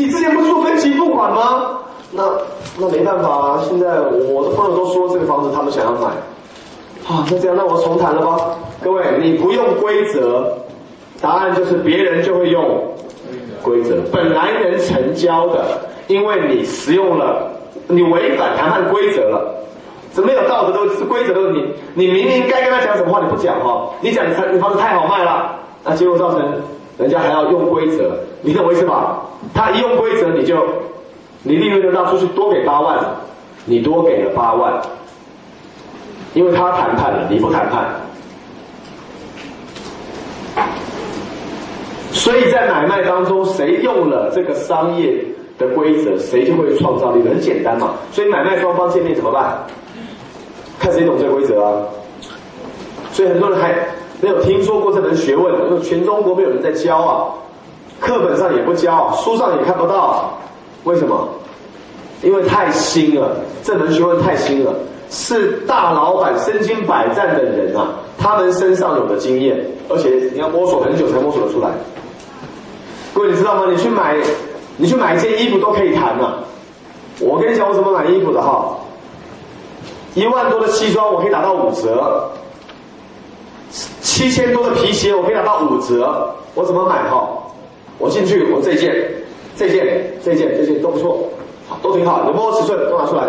你之前不是说分期付款吗？那那没办法啊，现在我的朋友都说这个房子他们想要买，啊，那这样那我重谈了吧？各位，你不用规则，答案就是别人就会用规则，本来能成交的，因为你使用了，你违反谈判规则了。怎么有道德都是规则的问题？你明明该跟他讲什么话你不讲哈，你讲你你房子太好卖了，那结果造成人家还要用规则，你懂我意思吧？他一用规则你就，你利润就让出去多给八万，你多给了八万，因为他谈判了，你不谈判，所以在买卖当中，谁用了这个商业的规则，谁就会创造利润，很简单嘛。所以买卖双方见面怎么办？看谁懂这个规则啊！所以很多人还没有听说过这门学问，因为全中国没有人在教啊，课本上也不教，书上也看不到。为什么？因为太新了，这门学问太新了，是大老板身经百战的人啊，他们身上有的经验，而且你要摸索很久才摸索得出来。各位你知道吗？你去买，你去买一件衣服都可以谈啊。我跟你讲，我怎么买衣服的哈。一万多的西装我可以打到五折，七千多的皮鞋我可以打到五折，我怎么买哈？我进去，我这件、这件、这件、这件都不错，好，都挺好，你摸摸尺寸都拿出来，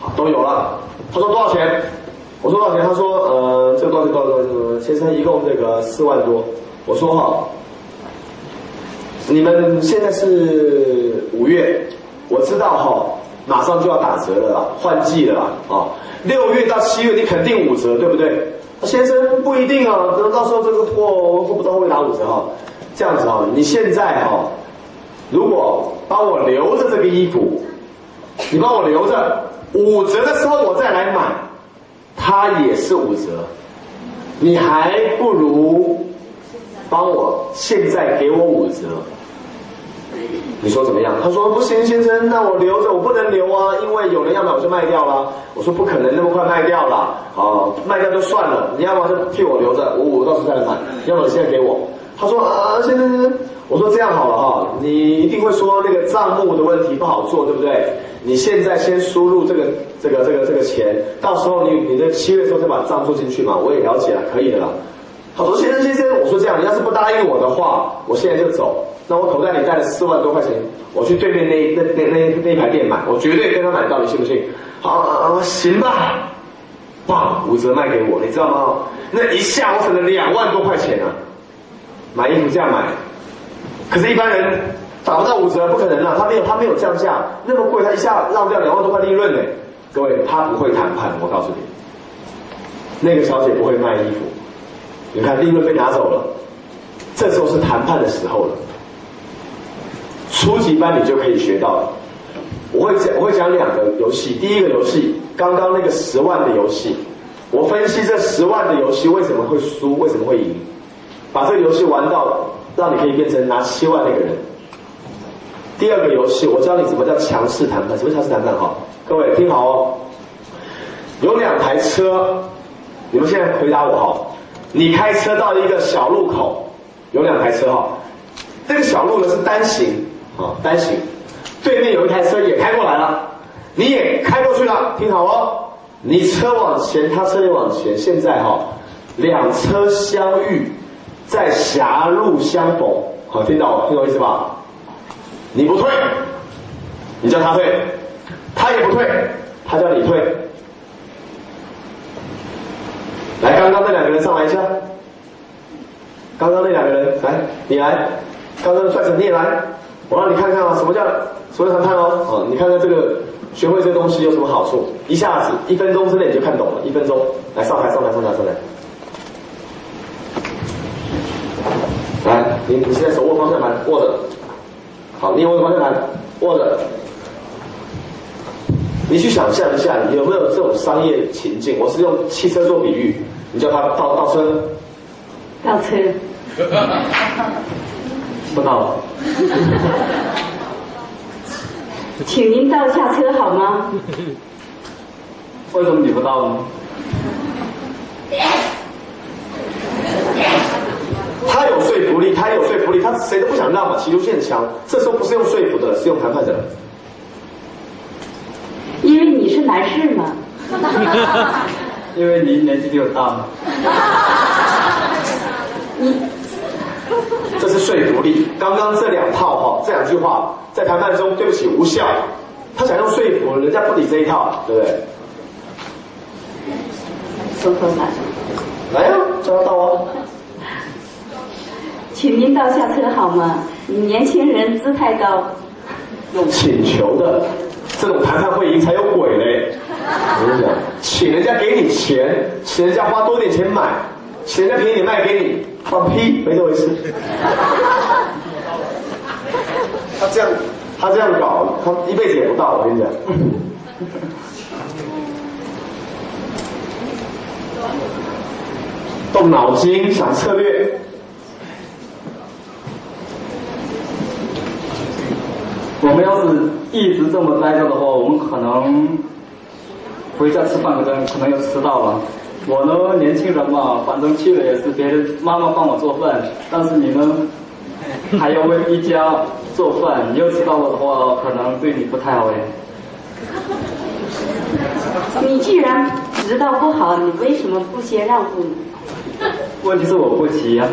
好，都有了。他说多少钱？我说多少钱？他说呃，这个多少钱？多少钱？先生一共这个四万多。我说哈，你们现在是五月，我知道哈。马上就要打折了啦，换季了啦，啊，六月到七月你肯定五折，对不对？先生不一定啊，等到时候这个货货不到会打五折哈。这样子啊，你现在哦，如果帮我留着这个衣服，你帮我留着，五折的时候我再来买，它也是五折，你还不如帮我现在给我五折。你说怎么样？他说不行，先生，那我留着，我不能留啊，因为有人要买我就卖掉了。我说不可能那么快卖掉了，啊，卖掉就算了，你要么就替我留着，我我到时候再来买，要么你现在给我。他说啊，先生先生，我说这样好了哈，你一定会说那个账目的问题不好做，对不对？你现在先输入这个这个这个这个钱，到时候你你在七月时候再把账做进去嘛，我也了解了，可以的啦。他说先生先生，我说这样，你答应我的话，我现在就走。那我口袋里带了四万多块钱，我去对面那那那那那排店买，我绝对跟他买到，你信不信？好，啊行吧，哇，五折卖给我，你知道吗？那一下我省了两万多块钱啊！买衣服这样买，可是，一般人打不到五折，不可能啊！他没有，他没有降价，那么贵，他一下让掉两万多块利润呢。各位，他不会谈判，我告诉你，那个小姐不会卖衣服，你看利润被拿走了，这时候是谈判的时候了。初级班你就可以学到了。我会讲，我会讲两个游戏。第一个游戏，刚刚那个十万的游戏，我分析这十万的游戏为什么会输，为什么会赢，把这个游戏玩到让你可以变成拿七万那个人。第二个游戏，我教你怎么叫强势谈判。什么强势谈判？哈，各位听好哦。有两台车，你们现在回答我哈。你开车到一个小路口，有两台车哈，这个小路呢是单行。啊，单行，对面有一台车也开过来了，你也开过去了，听好哦，你车往前，他车也往前，现在哈，两车相遇，在狭路相逢，好，听到听懂意思吧？你不退，你叫他退，他也不退，他叫你退。来，刚刚那两个人上来一下，刚刚那两个人来，你来，刚刚帅哥你也来。我让你看看啊，什么叫什么谈判哦？哦，你看看这个，学会这个东西有什么好处？一下子一分钟之内你就看懂了。一分钟，来上台，上台，上台，上台。来，你你现在手握方向盘，握着。好，你握着方向盘，握着。你去想象一下，有没有这种商业情境？我是用汽车做比喻，你叫他倒倒车。倒车。不倒。请您倒下车好吗？为什么你不倒呢？他有说服力，他有说服力，他谁都不想让嘛，企图性很强。这时候不是用说服的，是用谈判的。因为你是男士嘛。因为你年纪比我大嘛。你，这是说服力。刚刚这两套哈，这两句话在谈判中，对不起，无效。他想用说服，人家不理这一套，对不对？说说来。来呀，抓到啊！请您倒下车好吗？你年轻人姿态高。用请求的这种谈判会议才有鬼嘞！我跟你讲，请人家给你钱，请人家花多点钱买，请人家便宜卖给你，放屁，没这回事。他这样，他这样搞，他一辈子也不到。我跟你讲。动脑筋想策略。我们要是一直这么待着的话，我们可能回家吃饭可能可能要迟到了。我呢，年轻人嘛，反正去了也是别人妈妈帮我做饭，但是你呢，还要为一家做饭，你要知道我的话，可能对你不太好哎。你既然知道不好，你为什么不先让步呢？问题是我不急呀，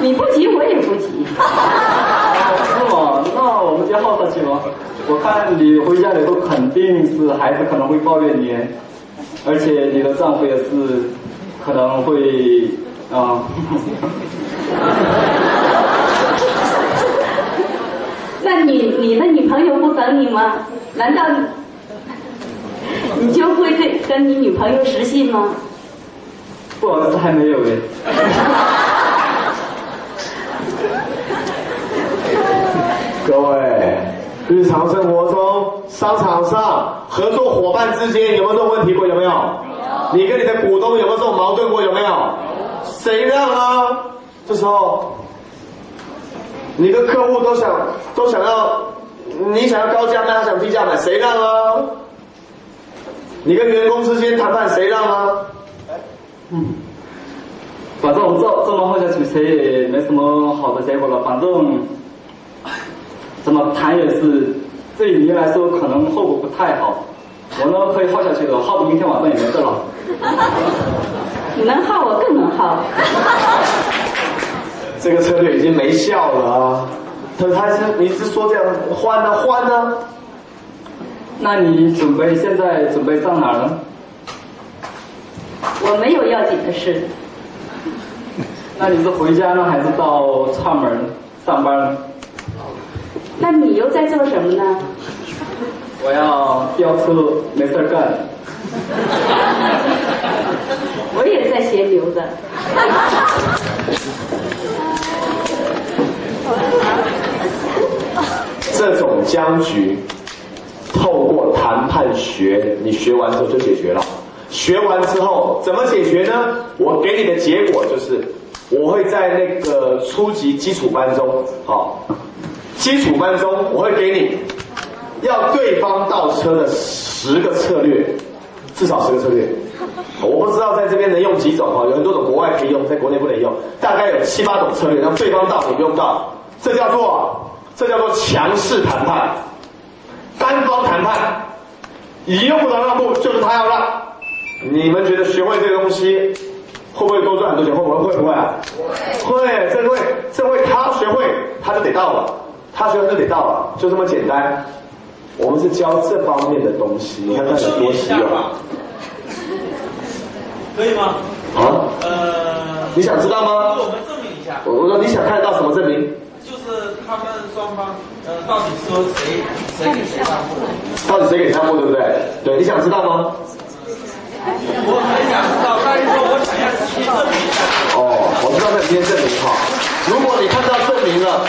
你不急，我也不急。是吗？那我们就耗下去吗？我看你回家以后肯定是孩子可能会抱怨你，而且你的丈夫也是可能会啊。那你你的女朋友不等你吗？难道你就会对跟你女朋友失信吗？不好意思，还没有哎。各位，日常生活中、商场上、合作伙伴之间有没有这种问题过？有没有？你跟你的股东有没有这种矛盾过？有没有？谁让啊？这时候，你的客户都想都想要，你想要高价卖，他想低价买，谁让啊？你跟员工之间谈判，谁让啊？嗯，反正我们这这么耗下去，谁也没什么好的结果了。反正怎么谈也是对你来说可能后果不太好。我呢可以耗下去的，耗到明天晚上也没事了。你能耗，我更能耗。这个策略已经没效了啊！他他是你是说这样换呢换呢？那你准备现在准备上哪儿呢？我没有要紧的事。那你是回家呢，还是到串门上班呢？那你又在做什么呢？我要飙车，没事干。我也在闲流的。这种僵局，透过谈判学，你学完之后就解决了。学完之后怎么解决呢？我给你的结果就是，我会在那个初级基础班中，好，基础班中我会给你，要对方倒车的十个策略，至少十个策略。我不知道在这边能用几种哈，有很多种国外可以用，在国内不能用，大概有七八种策略，让对方倒你不用到，这叫做这叫做强势谈判，单方谈判，你又不能让步，就是他要让。你们觉得学会这个东西会不会多赚很多钱？会不会？会不会啊？会，这会这会他学会他就得到了，他学会就得到了，就这么简单。我们是教这方面的东西，你看看有多稀有。可以吗？啊？呃，你想知道吗？我们证明一下。我说你想看到什么证明？就是他们双方，呃，到底说谁谁给谁让步？到底谁给让步，对不对？对，你想知道吗？我很想知道，但是说我想要直接证明一下。哦，我知道那今天证明哈。如果你看到证明了，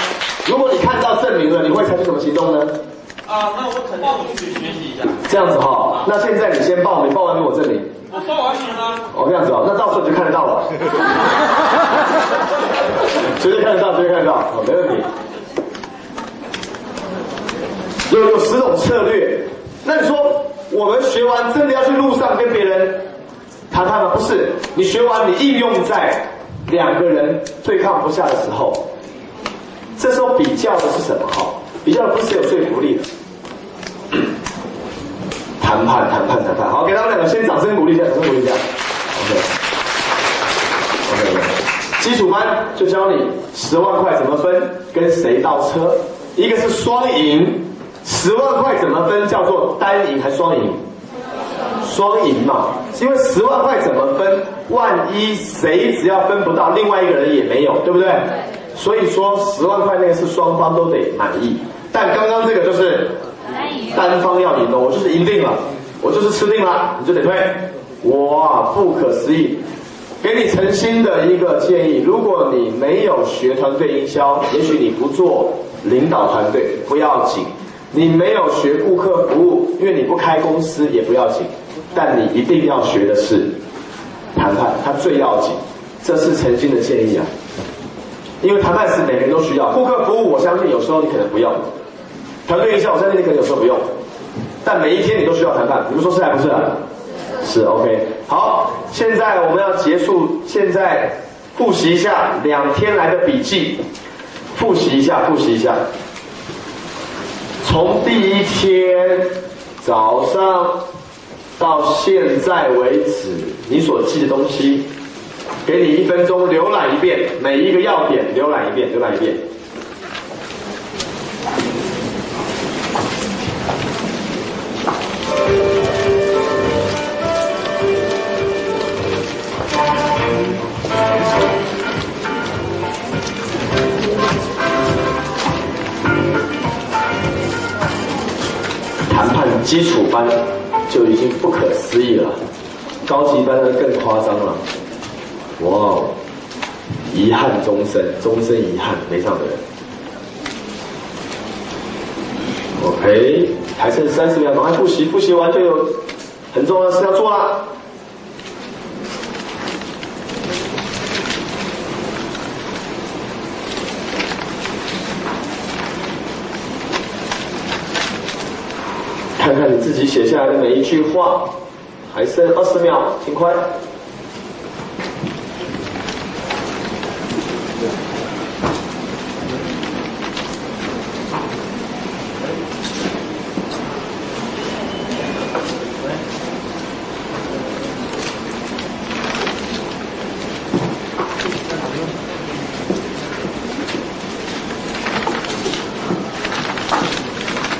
如果你看到证明了，你会采取什么行动呢？啊，那我肯定我去学习一下。这样子哈，那现在你先报名，报完给我证明。我报完名了。哦，这样子哦，那到时候你就看得到了。绝对看得到，绝对看得到，哦，没问题。有有十种策略，那你说我们学完真的要去路上跟别人谈判吗？不是，你学完你应用在两个人对抗不下的时候，这时候比较的是什么？哈，比较的不是有说服力的。谈判，谈判，谈判。好，给他们两个先掌声鼓励一下，掌声鼓励一下。OK，OK，。基础班就教你十万块怎么分，跟谁倒车。一个是双赢，十万块怎么分？叫做单赢还是双赢？双赢嘛，因为十万块怎么分？万一谁只要分不到，另外一个人也没有，对不对？所以说十万块那个是双方都得满意，但刚刚这个就是单方要赢的，我就是赢定了，我就是吃定了，你就得退。哇，不可思议！给你诚心的一个建议，如果你没有学团队营销，也许你不做领导团队不要紧，你没有学顾客服务，因为你不开公司也不要紧。但你一定要学的是谈判，它最要紧，这是诚心的建议啊。因为谈判是每个人都需要，顾客服务我相信有时候你可能不用，团队营销我相信你可能有时候不用，但每一天你都需要谈判，你们说是还不是啊？是 OK。好，现在我们要结束，现在复习一下两天来的笔记，复习一下，复习一下，从第一天早上。到现在为止，你所记的东西，给你一分钟浏览一遍，每一个要点浏览一遍，浏览一遍。谈判基础班。就已经不可思议了，高级班的更夸张了，哇！遗憾终身，终身遗憾没上的人。OK，还剩三十秒，赶快复习，复习完就有很重要的事要做了。看看你自己写下来的每一句话，还剩二十秒，请快。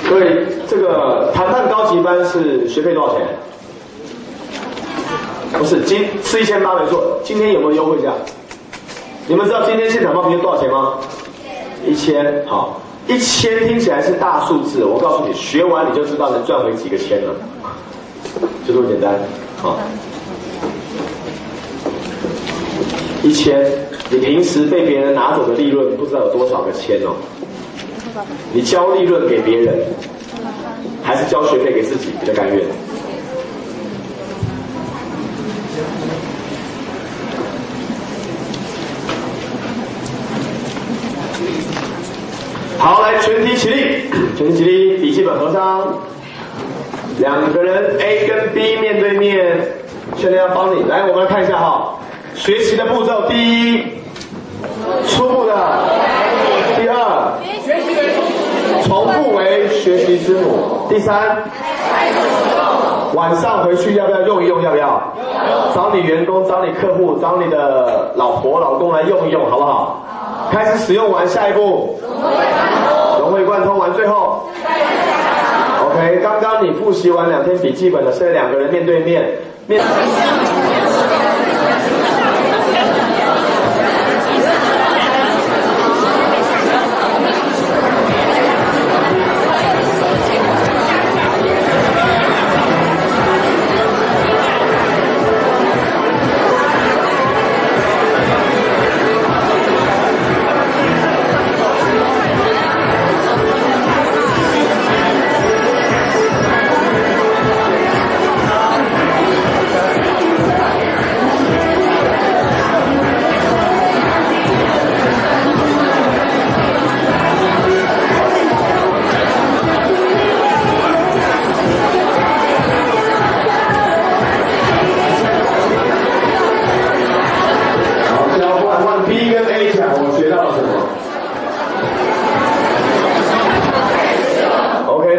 各位，这个谈判高级班是学费多少钱？不是，今是一千八没错。今天有没有优惠价？你们知道今天现场报名多少钱吗？一千。好，一千听起来是大数字，我告诉你，学完你就知道能赚回几个千了，就这么简单。好，一千，你平时被别人拿走的利润不知道有多少个千哦。你交利润给别人，还是交学费给自己比较甘愿？好，来全体起立，全体起立，笔记本合上。两个人 A 跟 B 面对面，现在要帮你来，我们来看一下哈，学习的步骤，第一，初步的。重复为学习之母。第三，晚上回去要不要用一用？要不要？找你员工、找你客户、找你的老婆、老公来用一用，好不好？开始使用完，下一步融会贯通完，最后 OK。刚刚你复习完两天笔记本了，现在两个人面对面面。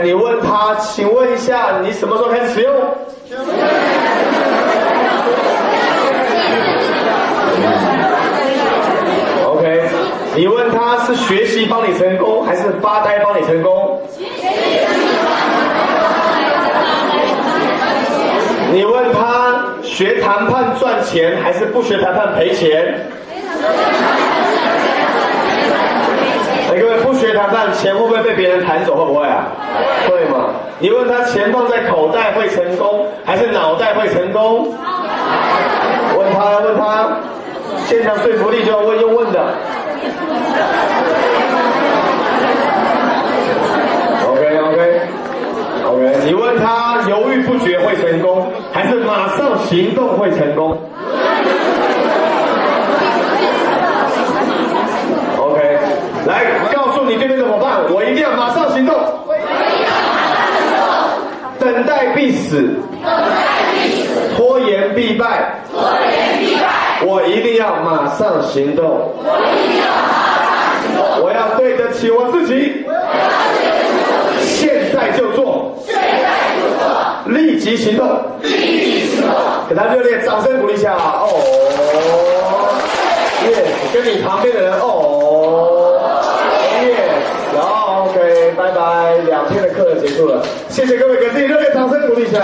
你问他，请问一下，你什么时候开始使用？OK，你问他是学习帮你成功，还是发呆帮你成功？你问他学谈判赚钱，还是不学谈判赔钱？哎，各位不学谈判，钱会不会被别人弹走？会不会啊？会嘛？你问他钱放在口袋会成功，还是脑袋会成功？问他，问他，现场说服力就要问用问的。OK OK OK，你问他犹豫不决会成功，还是马上行动会成功？OK，来告诉你对面的伙伴，我一定要马上行动。等待必死，拖延必败，拖延必败。我一定要马上行动。我一定要马上行动。我要对得起我自己。现在就做，现在就做。立即行动，立即行动给他热烈掌声鼓励一下。哦！耶，跟你旁边的人。哦，耶，然后 OK，拜拜，两天的课结束了，谢谢各位，给自己热烈掌声鼓励一下。